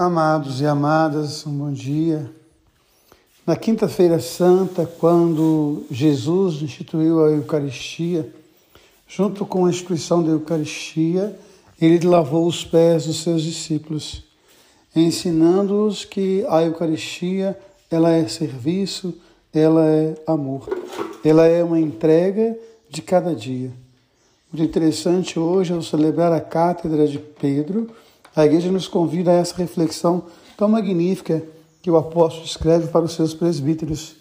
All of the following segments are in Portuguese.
Amados e amadas, um bom dia. Na Quinta-feira Santa, quando Jesus instituiu a Eucaristia, junto com a instituição da Eucaristia, ele lavou os pés dos seus discípulos, ensinando-os que a Eucaristia ela é serviço, ela é amor, ela é uma entrega de cada dia. Muito interessante hoje, ao celebrar a Cátedra de Pedro, a igreja nos convida a essa reflexão tão magnífica que o apóstolo escreve para os seus presbíteros.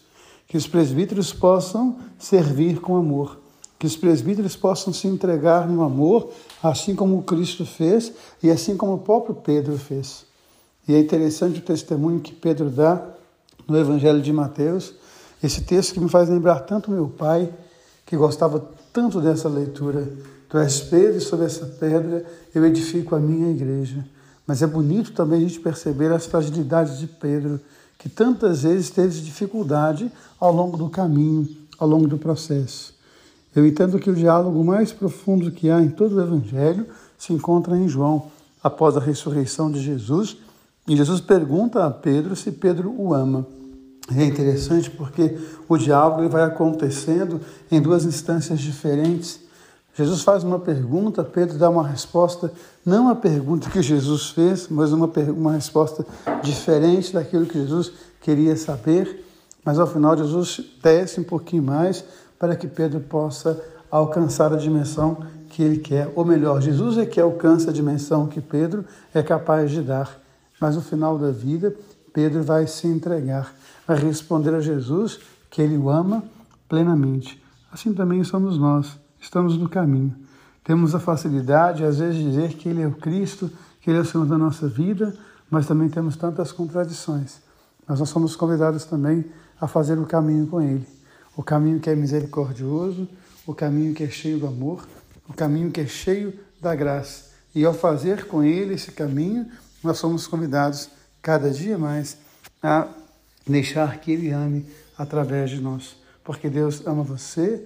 Que os presbíteros possam servir com amor, que os presbíteros possam se entregar no amor, assim como Cristo fez e assim como o próprio Pedro fez. E é interessante o testemunho que Pedro dá no Evangelho de Mateus, esse texto que me faz lembrar tanto meu pai, que gostava tanto dessa leitura Tu és Pedro e sobre essa pedra eu edifico a minha igreja. Mas é bonito também a gente perceber as fragilidades de Pedro, que tantas vezes teve dificuldade ao longo do caminho, ao longo do processo. Eu entendo que o diálogo mais profundo que há em todo o Evangelho se encontra em João, após a ressurreição de Jesus. E Jesus pergunta a Pedro se Pedro o ama. É interessante porque o diálogo vai acontecendo em duas instâncias diferentes. Jesus faz uma pergunta, Pedro dá uma resposta, não a pergunta que Jesus fez, mas uma, uma resposta diferente daquilo que Jesus queria saber. Mas ao final, Jesus desce um pouquinho mais para que Pedro possa alcançar a dimensão que ele quer. Ou melhor, Jesus é que alcança a dimensão que Pedro é capaz de dar. Mas no final da vida, Pedro vai se entregar, vai responder a Jesus que ele o ama plenamente. Assim também somos nós estamos no caminho. Temos a facilidade, às vezes, de dizer que Ele é o Cristo, que Ele é o Senhor da nossa vida, mas também temos tantas contradições. Mas nós somos convidados também a fazer o caminho com Ele. O caminho que é misericordioso, o caminho que é cheio do amor, o caminho que é cheio da graça. E ao fazer com Ele esse caminho, nós somos convidados cada dia mais a deixar que Ele ame através de nós. Porque Deus ama você,